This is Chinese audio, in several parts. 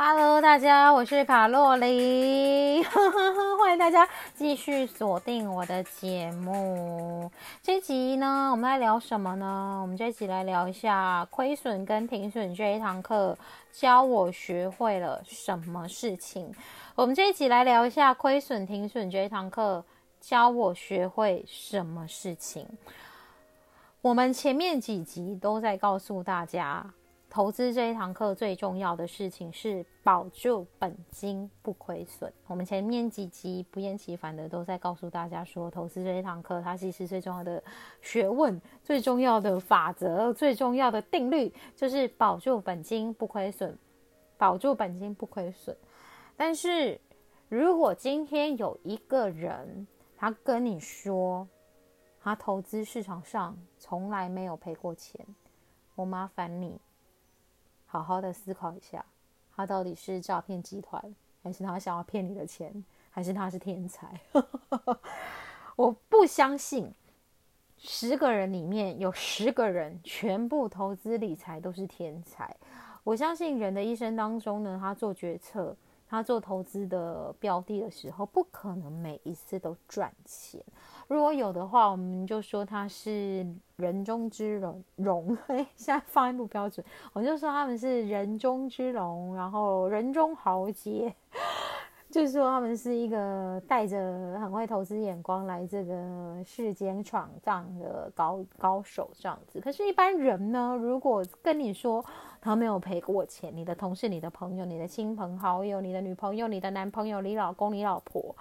Hello，大家，我是卡洛琳，欢迎大家继续锁定我的节目。这集呢，我们来聊什么呢？我们这集来聊一下亏损跟停损这一堂课，教我学会了什么事情。我们这一集来聊一下亏损停损这一堂课，教我学会什么事情。我们前面几集都在告诉大家。投资这一堂课最重要的事情是保住本金不亏损。我们前面几集不厌其烦的都在告诉大家说，投资这一堂课它其实最重要的学问、最重要的法则、最重要的定律就是保住本金不亏损，保住本金不亏损。但是如果今天有一个人他跟你说，他投资市场上从来没有赔过钱，我麻烦你。好好的思考一下，他到底是诈骗集团，还是他想要骗你的钱，还是他是天才？我不相信，十个人里面有十个人全部投资理财都是天才。我相信人的一生当中呢，他做决策。他做投资的标的的时候，不可能每一次都赚钱。如果有的话，我们就说他是人中之龙。龙，现在发音不标准，我就说他们是人中之龙，然后人中豪杰。就是说，他们是一个带着很会投资眼光来这个世间闯荡的高高手这样子。可是，一般人呢，如果跟你说他没有赔过钱，你的同事、你的朋友、你的亲朋好友、你的女朋友、你的男朋友、你老公、你老婆、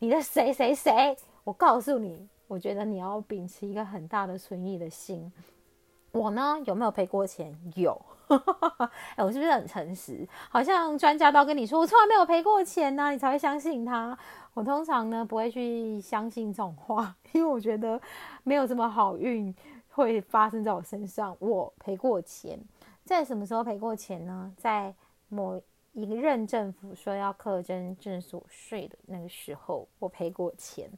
你的谁谁谁，我告诉你，我觉得你要秉持一个很大的存疑的心。我呢，有没有赔过钱？有。哎，我是不是很诚实？好像专家都跟你说，我从来没有赔过钱呢，你才会相信他。我通常呢不会去相信这种话，因为我觉得没有这么好运会发生在我身上。我赔过钱，在什么时候赔过钱呢？在某一任政府说要课征证所税的那个时候，我赔过钱。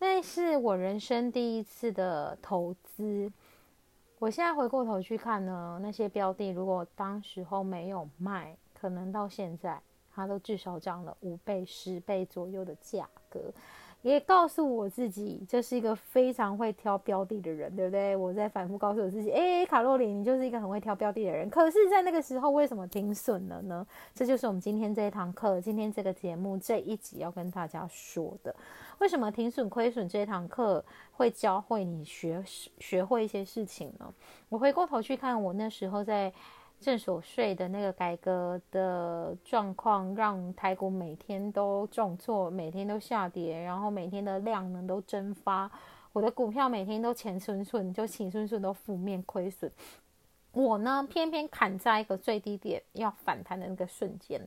那是我人生第一次的投资。我现在回过头去看呢，那些标的如果当时候没有卖，可能到现在它都至少涨了五倍、十倍左右的价格。也告诉我自己，这是一个非常会挑标的的人，对不对？我在反复告诉我自己，哎，卡洛琳，你就是一个很会挑标的的人。可是，在那个时候，为什么停损了呢？这就是我们今天这一堂课，今天这个节目这一集要跟大家说的。为什么停损亏损这一堂课会教会你学学会一些事情呢？我回过头去看，我那时候在正所税的那个改革的状况，让台股每天都重挫，每天都下跌，然后每天的量能都蒸发，我的股票每天都钱顺顺，就钱顺顺都负面亏损。我呢，偏偏砍在一个最低点要反弹的那个瞬间。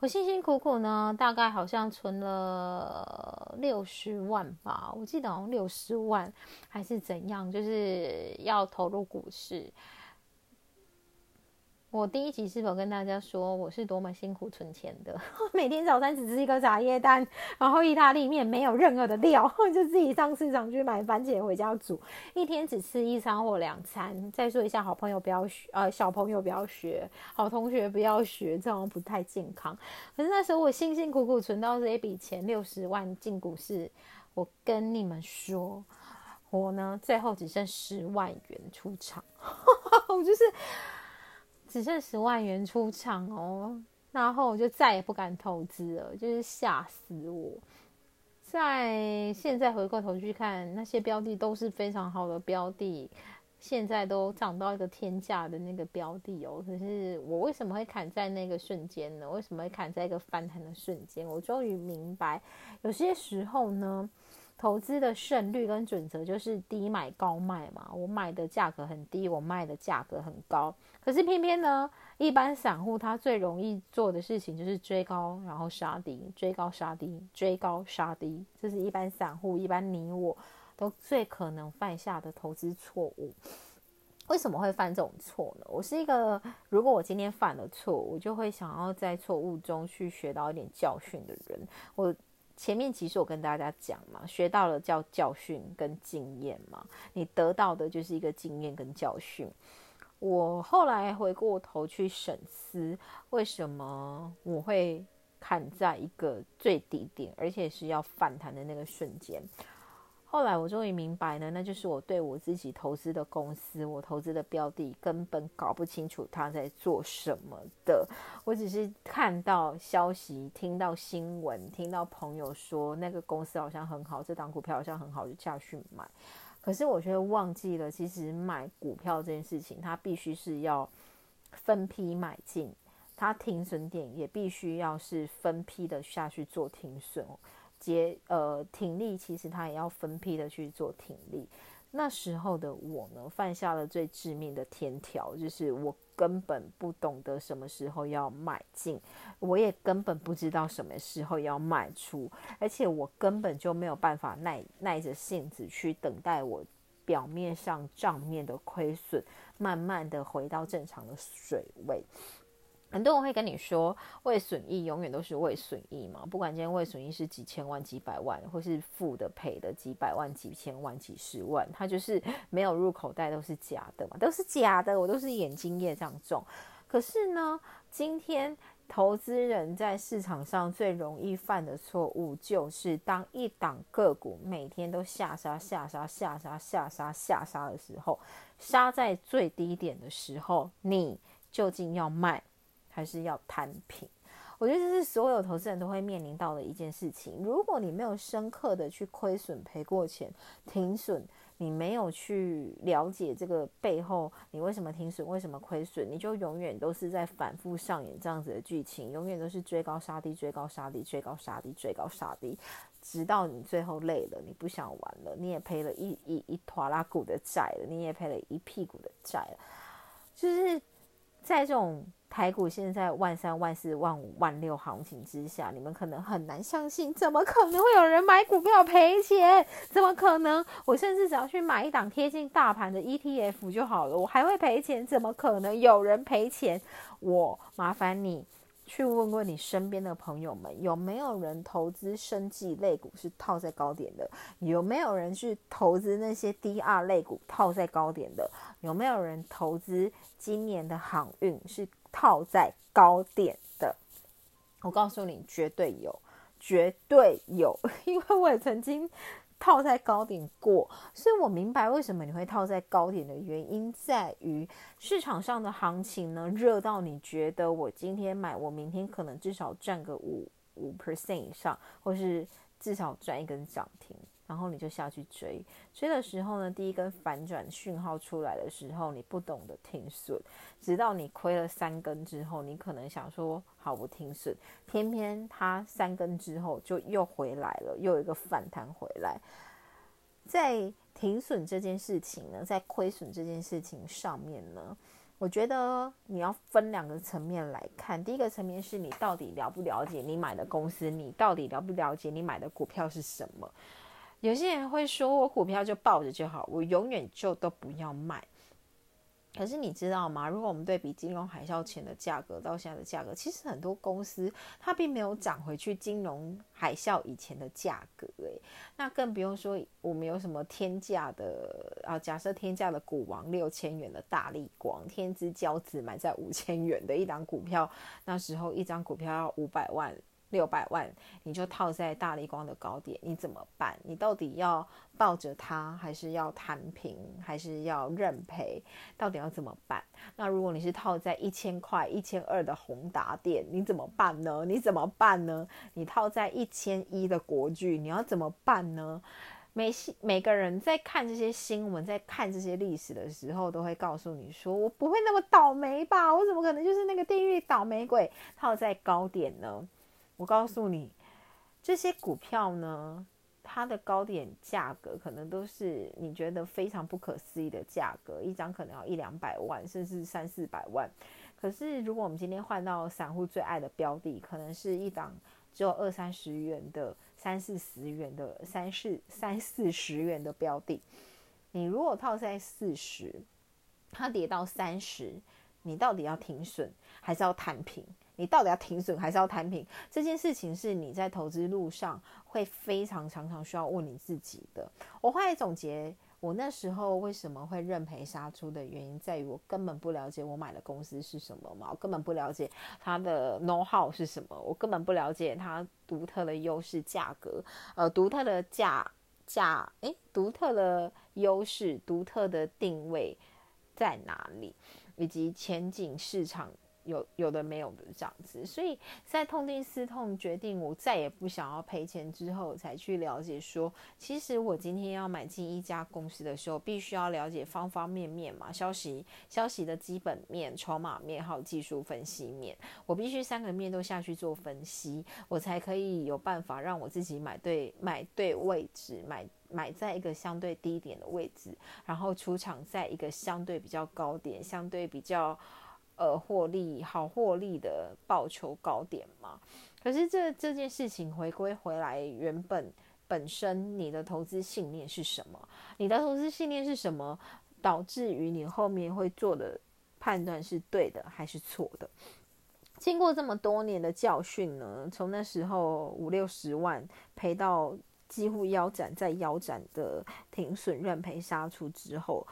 我辛辛苦苦呢，大概好像存了六十万吧，我记得好像六十万还是怎样，就是要投入股市。我第一集是否跟大家说我是多么辛苦存钱的？每天早餐只吃一个茶叶蛋，然后意大利面没有任何的料，就自己上市场去买番茄回家煮，一天只吃一餐或两餐。再说一下，好朋友不要学，呃，小朋友不要学，好同学不要学，这样不太健康。可是那时候我辛辛苦苦存到这一笔钱，六十万进股市，我跟你们说，我呢最后只剩十万元出场，我就是。只剩十万元出场哦，然后我就再也不敢投资了，就是吓死我。在现在回过头去看，那些标的都是非常好的标的，现在都涨到一个天价的那个标的哦。可是我为什么会砍在那个瞬间呢？为什么会砍在一个翻盘的瞬间？我终于明白，有些时候呢。投资的胜率跟准则就是低买高卖嘛。我买的价格很低，我卖的价格很高。可是偏偏呢，一般散户他最容易做的事情就是追高然后杀低，追高杀低，追高杀低。这是一般散户，一般你我都最可能犯下的投资错误。为什么会犯这种错呢？我是一个，如果我今天犯了错，我就会想要在错误中去学到一点教训的人。我。前面其实我跟大家讲嘛，学到了叫教训跟经验嘛，你得到的就是一个经验跟教训。我后来回过头去审思，为什么我会砍在一个最低点，而且是要反弹的那个瞬间。后来我终于明白呢，那就是我对我自己投资的公司，我投资的标的根本搞不清楚他在做什么的。我只是看到消息，听到新闻，听到朋友说那个公司好像很好，这档股票好像很好，就下去买。可是我却忘记了，其实买股票这件事情，它必须是要分批买进，它停损点也必须要是分批的下去做停损。接呃挺力，其实他也要分批的去做挺力。那时候的我呢，犯下了最致命的天条，就是我根本不懂得什么时候要买进，我也根本不知道什么时候要卖出，而且我根本就没有办法耐耐着性子去等待我表面上账面的亏损，慢慢的回到正常的水位。很多人会跟你说，未损益永远都是未损益嘛，不管今天未损益是几千万、几百万，或是负的赔的几百万、几千万、几十万，它就是没有入口袋都是假的嘛，都是假的，我都是眼睛业这样中。可是呢，今天投资人在市场上最容易犯的错误，就是当一档个股每天都下杀、下杀、下杀、下杀、下杀的时候，杀在最低点的时候，你究竟要卖？还是要摊平，我觉得这是所有投资人都会面临到的一件事情。如果你没有深刻的去亏损赔过钱停损，你没有去了解这个背后你为什么停损，为什么亏损，你就永远都是在反复上演这样子的剧情，永远都是追高杀低，追高杀低，追高杀低，追高杀低，直到你最后累了，你不想玩了，你也赔了一一一坨拉股的债了，你也赔了一屁股的债了，就是在这种。台股现在万三万四万五万六行情之下，你们可能很难相信，怎么可能会有人买股票赔钱？怎么可能？我甚至只要去买一档贴近大盘的 ETF 就好了，我还会赔钱？怎么可能有人赔钱？我麻烦你。去问问你身边的朋友们，有没有人投资生计类股是套在高点的？有没有人去投资那些 DR 类股套在高点的？有没有人投资今年的航运是套在高点的？我告诉你，绝对有，绝对有，因为我也曾经。套在高点过，所以我明白为什么你会套在高点的原因，在于市场上的行情呢热到你觉得我今天买，我明天可能至少赚个五五 percent 以上，或是至少赚一根涨停。然后你就下去追，追的时候呢，第一根反转讯号出来的时候，你不懂得停损，直到你亏了三根之后，你可能想说好我停损，偏偏它三根之后就又回来了，又有一个反弹回来。在停损这件事情呢，在亏损这件事情上面呢，我觉得你要分两个层面来看。第一个层面是你到底了不了解你买的公司，你到底了不了解你买的股票是什么。有些人会说，我股票就抱着就好，我永远就都不要卖。可是你知道吗？如果我们对比金融海啸前的价格到现在的价格，其实很多公司它并没有涨回去金融海啸以前的价格。诶，那更不用说我们有什么天价的啊？假设天价的股王六千元的大力光，天之骄子买在五千元的一档股票，那时候一张股票要五百万。六百万，你就套在大力光的高点，你怎么办？你到底要抱着它，还是要摊平，还是要认赔？到底要怎么办？那如果你是套在一千块、一千二的宏达店，你怎么办呢？你怎么办呢？你套在一千一的国巨，你要怎么办呢？每每个人在看这些新闻，在看这些历史的时候，都会告诉你说：“我不会那么倒霉吧？我怎么可能就是那个地狱倒霉鬼，套在高点呢？”我告诉你，这些股票呢，它的高点价格可能都是你觉得非常不可思议的价格，一张可能要一两百万，甚至三四百万。可是如果我们今天换到散户最爱的标的，可能是一档只有二三十元的、三四十元的、三四三四十元的标的，你如果套在四十，它跌到三十，你到底要停损还是要摊平？你到底要停损还是要摊平？这件事情是你在投资路上会非常常常需要问你自己的。我后来总结，我那时候为什么会认赔杀出的原因，在于我根本不了解我买的公司是什么嘛，我根本不了解它的 know how 是什么，我根本不了解它独特的优势价格，呃，独特的价价，诶，独特的优势，独特的定位在哪里，以及前景市场。有有的没有的这样子，所以在痛定思痛，决定我再也不想要赔钱之后，才去了解说，其实我今天要买进一家公司的时候，必须要了解方方面面嘛，消息消息的基本面、筹码面还有技术分析面，我必须三个面都下去做分析，我才可以有办法让我自己买对买对位置，买买在一个相对低点的位置，然后出场在一个相对比较高点，相对比较。呃，获利好获利的报酬高点嘛？可是这这件事情回归回来，原本本身你的投资信念是什么？你的投资信念是什么，导致于你后面会做的判断是对的还是错的？经过这么多年的教训呢，从那时候五六十万赔到几乎腰斩再腰斩的停损认赔杀出之后。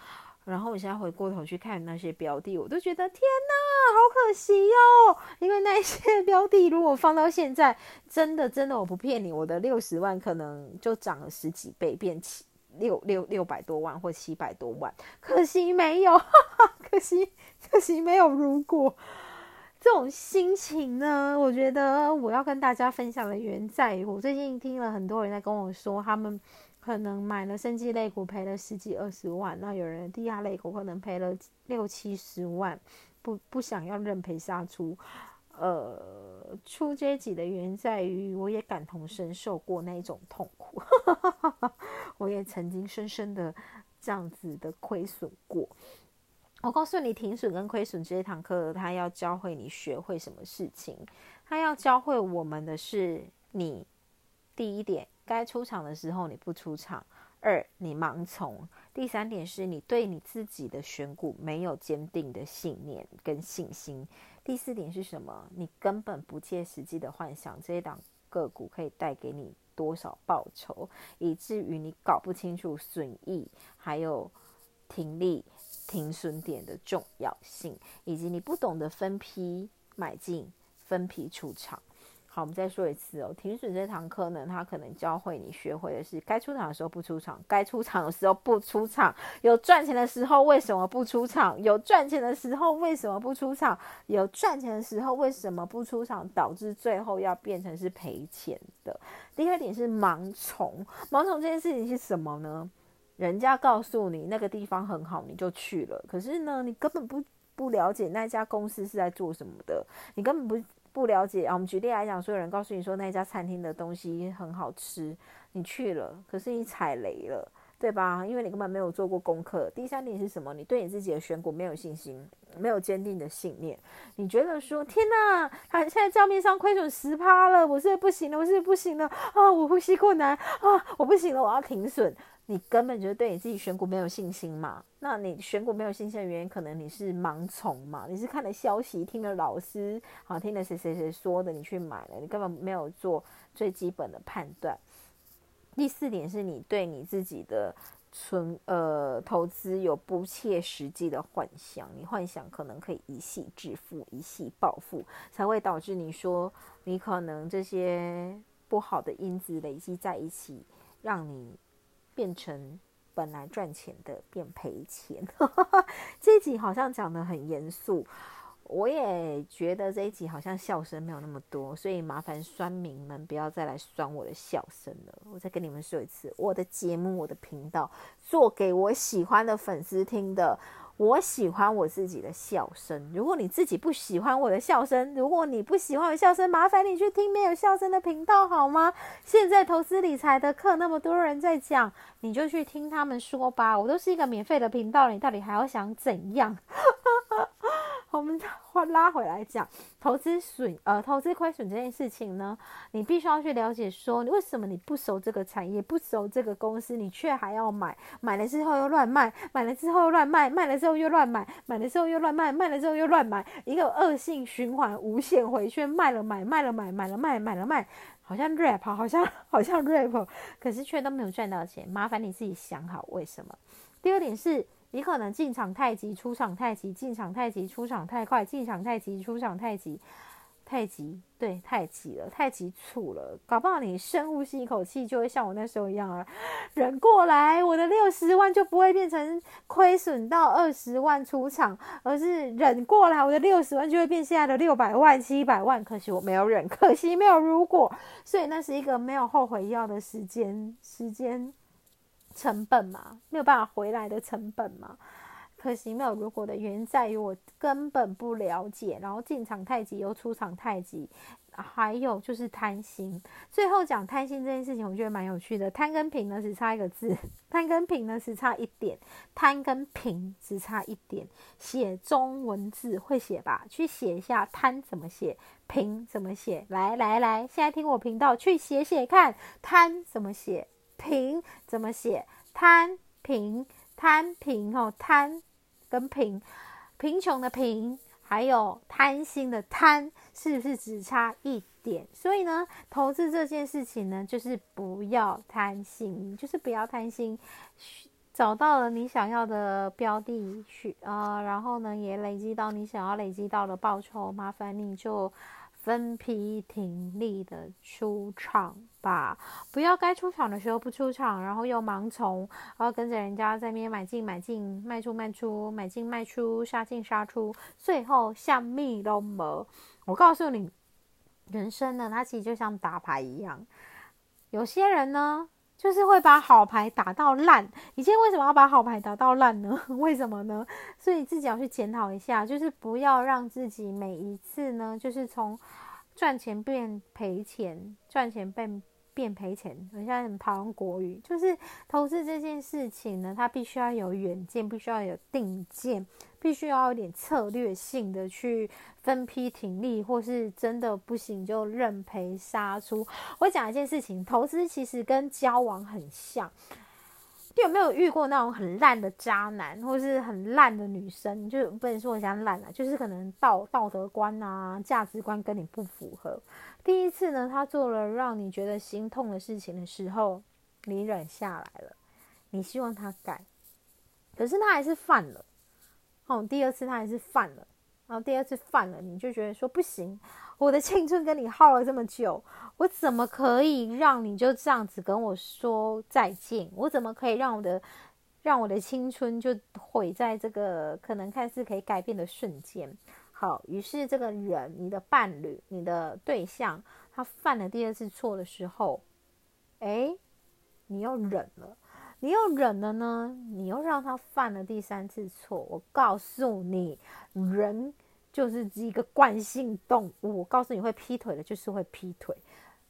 然后我现在回过头去看那些标的，我都觉得天哪，好可惜哦！因为那些标的如果放到现在，真的真的我不骗你，我的六十万可能就涨了十几倍，变七六六六百多万或七百多万。可惜没有，可惜可惜没有。如果这种心情呢，我觉得我要跟大家分享的原因在于，我最近听了很多人在跟我说他们。可能买了生技类股赔了十几二十万，那有人低压类股可能赔了六七十万，不不想要认赔杀出，呃，出阶级的原因在于我也感同身受过那种痛苦，我也曾经深深的这样子的亏损过。我告诉你，停损跟亏损这一堂课，他要教会你学会什么事情？他要教会我们的是你第一点。该出场的时候你不出场，二你盲从，第三点是你对你自己的选股没有坚定的信念跟信心，第四点是什么？你根本不切实际的幻想这一档个股可以带给你多少报酬，以至于你搞不清楚损益，还有停利停损点的重要性，以及你不懂得分批买进，分批出场。好，我们再说一次哦。停损这堂课呢，它可能教会你学会的是，该出场的时候不出场，该出场的时候不出场。有赚钱的时候为什么不出场？有赚钱的时候为什么不出场？有赚钱的时候为什么不出场？导致最后要变成是赔钱的。第二点是盲从，盲从这件事情是什么呢？人家告诉你那个地方很好，你就去了，可是呢，你根本不不了解那家公司是在做什么的，你根本不。不了解啊，我们举例来讲，所有人告诉你说那家餐厅的东西很好吃，你去了，可是你踩雷了，对吧？因为你根本没有做过功课。第三点是什么？你对你自己的选股没有信心，没有坚定的信念。你觉得说，天哪，他现在账面上亏损十趴了，我是不行了，我是不行了啊！我呼吸困难啊！我不行了，我要停损。你根本就对你自己选股没有信心嘛？那你选股没有信心的原因，可能你是盲从嘛？你是看了消息，听了老师，好听了谁谁谁说的，你去买了，你根本没有做最基本的判断。第四点是你对你自己的存呃投资有不切实际的幻想，你幻想可能可以一系致富、一系暴富，才会导致你说你可能这些不好的因子累积在一起，让你。变成本来赚钱的变赔钱，这集好像讲的很严肃，我也觉得这一集好像笑声没有那么多，所以麻烦酸民们不要再来酸我的笑声了。我再跟你们说一次，我的节目、我的频道做给我喜欢的粉丝听的。我喜欢我自己的笑声。如果你自己不喜欢我的笑声，如果你不喜欢我笑声，麻烦你去听没有笑声的频道好吗？现在投资理财的课那么多人在讲，你就去听他们说吧。我都是一个免费的频道，你到底还要想怎样？我们话拉回来讲，投资损呃投资亏损这件事情呢，你必须要去了解，说你为什么你不熟这个产业，不熟这个公司，你却还要买，买了之后又乱卖，买了之后又乱卖，卖了之后又乱买，买了之后又乱卖，卖了之后又乱买，一个恶性循环，无限回圈，卖了买，卖了买，买了卖，买了卖，好像 rap，好像 好像 rap，可是却都没有赚到钱，麻烦你自己想好为什么。第二点是你可能进场太急，出场太急，进场太急，出场太快，进场太急，出场太急。太急，对，太急了，太急促了，搞不好你深呼吸一口气，就会像我那时候一样啊，忍过来，我的六十万就不会变成亏损到二十万出场，而是忍过来，我的六十万就会变现在的六百万、七百万。可惜我没有忍，可惜没有如果，所以那是一个没有后悔药的时间，时间成本嘛，没有办法回来的成本嘛。可惜没有如果的原因在于我根本不了解，然后进场太急又出场太急，还有就是贪心。最后讲贪心这件事情，我觉得蛮有趣的。贪跟平呢只差一个字，贪跟平呢只差一点，贪跟平只差一点。写中文字会写吧？去写一下贪怎么写，平怎么写？来来来，现在听我频道去写写看，贪怎么写，平怎么写？贪平贪平哦，贪。跟贫贫穷的贫，还有贪心的贪，是不是只差一点？所以呢，投资这件事情呢，就是不要贪心，就是不要贪心。找到了你想要的标的去啊，然后呢，也累积到你想要累积到的报酬，麻烦你就。分批挺力的出场吧，不要该出场的时候不出场，然后又盲从，然后跟着人家在那边买进买进，卖出卖出，买进卖出，杀进杀出，最后像蜜都没。我告诉你，人生呢，它其实就像打牌一样，有些人呢。就是会把好牌打到烂，你今天为什么要把好牌打到烂呢？为什么呢？所以自己要去检讨一下，就是不要让自己每一次呢，就是从赚钱变赔钱，赚钱变变赔钱。我现在很讨厌国语，就是投资这件事情呢，它必须要有远见，必须要有定见。必须要有点策略性的去分批停利，或是真的不行就认赔杀出。我讲一件事情，投资其实跟交往很像。你有没有遇过那种很烂的渣男，或是很烂的女生？就不能说我家烂了，就是可能道道德观啊、价值观跟你不符合。第一次呢，他做了让你觉得心痛的事情的时候，你忍下来了，你希望他改，可是他还是犯了。哦，第二次他还是犯了，然后第二次犯了，你就觉得说不行，我的青春跟你耗了这么久，我怎么可以让你就这样子跟我说再见？我怎么可以让我的让我的青春就毁在这个可能看似可以改变的瞬间？好，于是这个人，你的伴侣，你的对象，他犯了第二次错的时候，哎，你又忍了。你又忍了呢？你又让他犯了第三次错。我告诉你，人就是一个惯性动物。我告诉你会劈腿的，就是会劈腿。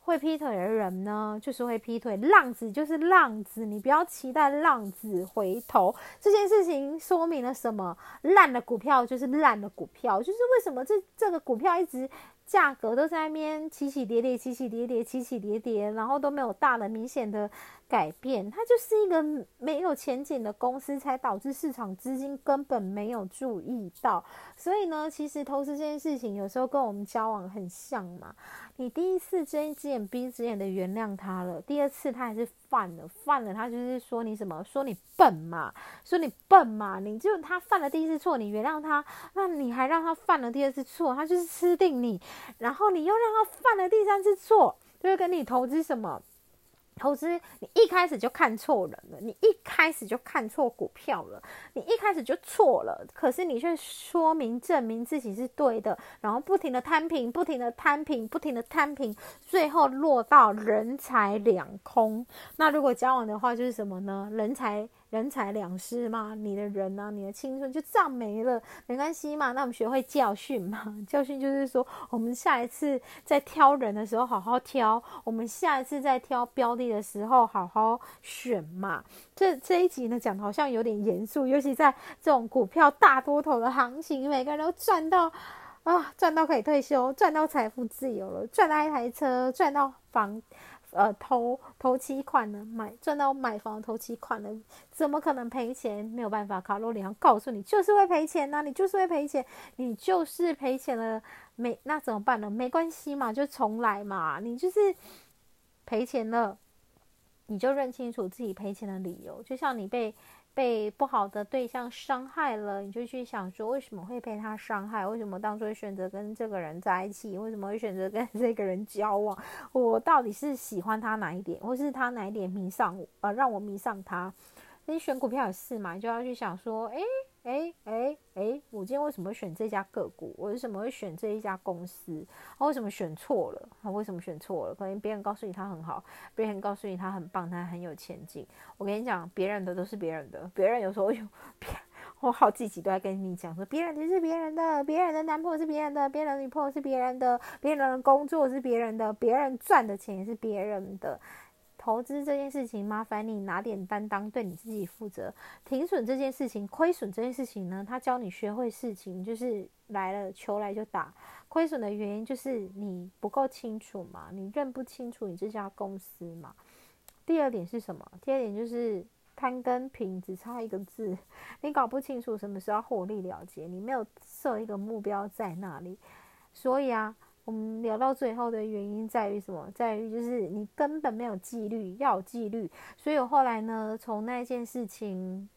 会劈腿的人呢，就是会劈腿。浪子就是浪子，你不要期待浪子回头。这件事情说明了什么？烂的股票就是烂的股票，就是为什么这这个股票一直。价格都在那边起起跌跌，起起跌跌，起起跌跌，然后都没有大的明显的改变，它就是一个没有前景的公司，才导致市场资金根本没有注意到。所以呢，其实投资这件事情有时候跟我们交往很像嘛。你第一次睁一只眼闭一只眼的原谅他了，第二次他还是犯了，犯了他就是说你什么，说你笨嘛，说你笨嘛，你就他犯了第一次错，你原谅他，那你还让他犯了第二次错，他就是吃定你，然后你又让他犯了第三次错，就是跟你投资什么。投资，你一开始就看错人了，你一开始就看错股票了，你一开始就错了。可是你却说明证明自己是对的，然后不停的摊平，不停的摊平，不停的摊平，最后落到人财两空。那如果交往的话，就是什么呢？人财。人财两失嘛，你的人呢，你的青春就这样没了，没关系嘛。那我们学会教训嘛，教训就是说，我们下一次在挑人的时候好好挑，我们下一次在挑标的的时候好好选嘛。这这一集呢讲的好像有点严肃，尤其在这种股票大多头的行情，每个人都赚到啊，赚到可以退休，赚到财富自由了，赚到一台车，赚到房。呃，投投期款呢，买赚到买房投期款呢，怎么可能赔钱？没有办法，卡罗里昂告诉你，就是会赔钱呐，你就是会赔钱，你就是赔钱了，没那怎么办呢？没关系嘛，就重来嘛，你就是赔钱了，你就认清楚自己赔钱的理由，就像你被被不好的对象伤害了，你就去想说为什么会被他伤害？为什么当初会选择跟这个人在一起？为什么会选择跟 这个人交往？我到底是喜欢他哪一点，或是他哪一点迷上我？呃，让我迷上他？你选股票也是嘛，你就要去想说，诶。哎哎哎！我今天为什么会选这家个股？我为什么会选这一家公司？我为什么选错了？他为什么选错了？可能别人告诉你他很好，别人告诉你他很棒，他很有前景。我跟你讲，别人的都是别人的，别人有时候有，我好几集都在跟你讲说，别人的是别人的，别人的男朋友是别人的，别人的女朋友是别人的，别人的工作是别人的，别人赚的钱也是别人的。投资这件事情，麻烦你拿点担当，对你自己负责。停损这件事情，亏损这件事情呢，他教你学会事情，就是来了球来就打。亏损的原因就是你不够清楚嘛，你认不清楚你这家公司嘛。第二点是什么？第二点就是贪跟平只差一个字，你搞不清楚什么时候获利了结，你没有设一个目标在那里，所以啊。我们聊到最后的原因在于什么？在于就是你根本没有纪律，要有纪律。所以我后来呢，从那件事情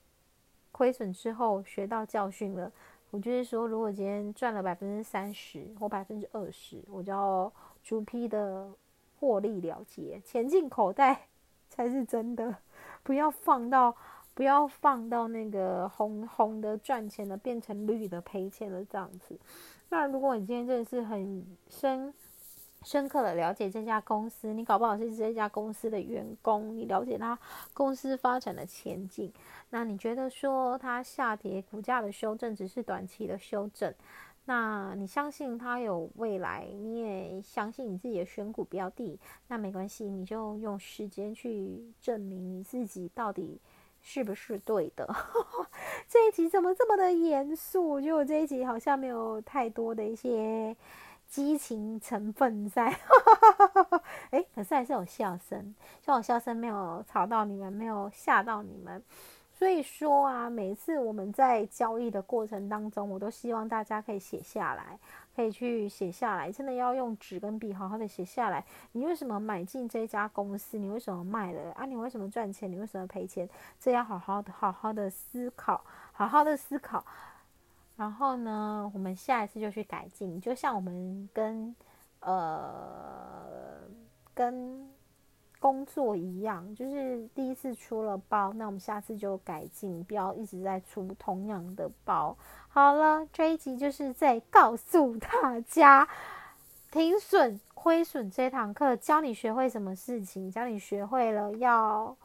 亏损之后学到教训了。我就是说，如果今天赚了百分之三十或百分之二十，我就要逐批的获利了结，钱进口袋 才是真的。不要放到，不要放到那个红红的赚钱的变成绿的赔钱的这样子。那如果你今天真的是很深深刻的了解这家公司，你搞不好是这家公司的员工，你了解他公司发展的前景，那你觉得说它下跌股价的修正只是短期的修正，那你相信它有未来，你也相信你自己的选股标的，那没关系，你就用时间去证明你自己到底。是不是对的？这一集怎么这么的严肃？我觉得我这一集好像没有太多的一些激情成分在。哎，可是还是有笑声，像我笑声没有吵到你们，没有吓到你们。所以说啊，每次我们在交易的过程当中，我都希望大家可以写下来。可以去写下来，真的要用纸跟笔好好的写下来。你为什么买进这家公司？你为什么卖了啊？你为什么赚钱？你为什么赔钱？这要好好的、好好的思考，好好的思考。然后呢，我们下一次就去改进。就像我们跟呃跟。工作一样，就是第一次出了包，那我们下次就改进，不要一直在出同样的包。好了，这一集就是在告诉大家，停损亏损这堂课，教你学会什么事情，教你学会了要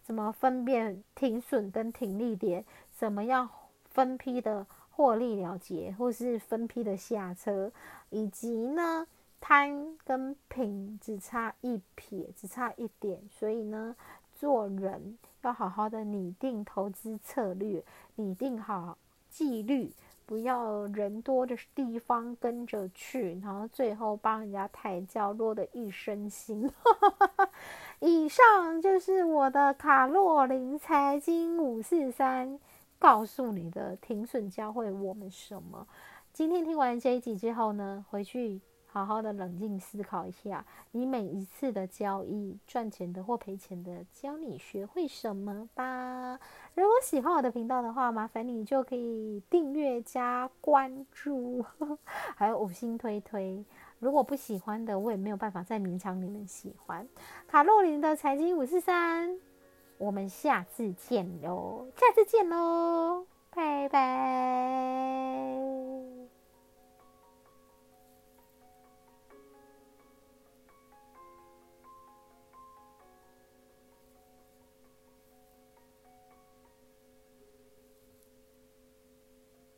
怎么分辨停损跟停利点，怎么样分批的获利了结，或是分批的下车，以及呢。贪跟平只差一撇，只差一点，所以呢，做人要好好的拟定投资策略，拟定好纪律，不要人多的地方跟着去，然后最后帮人家抬轿，落得一身腥。以上就是我的卡洛琳财经五四三告诉你的停损教会我们什么。今天听完这一集之后呢，回去。好好的冷静思考一下，你每一次的交易赚钱的或赔钱的，教你学会什么吧。如果喜欢我的频道的话，麻烦你就可以订阅加关注，还有五星推推。如果不喜欢的，我也没有办法再勉强你们喜欢。卡洛琳的财经五四三，我们下次见喽，下次见喽，拜拜。